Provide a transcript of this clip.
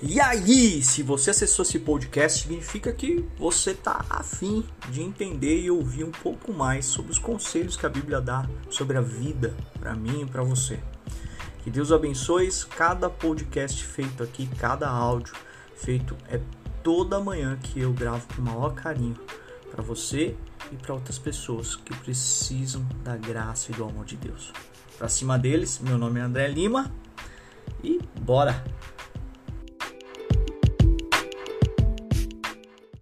E aí, se você acessou esse podcast, significa que você está afim de entender e ouvir um pouco mais sobre os conselhos que a Bíblia dá sobre a vida para mim e para você. Que Deus abençoe cada podcast feito aqui, cada áudio feito é toda manhã que eu gravo com o maior carinho para você e para outras pessoas que precisam da graça e do amor de Deus. Para cima deles, meu nome é André Lima e bora!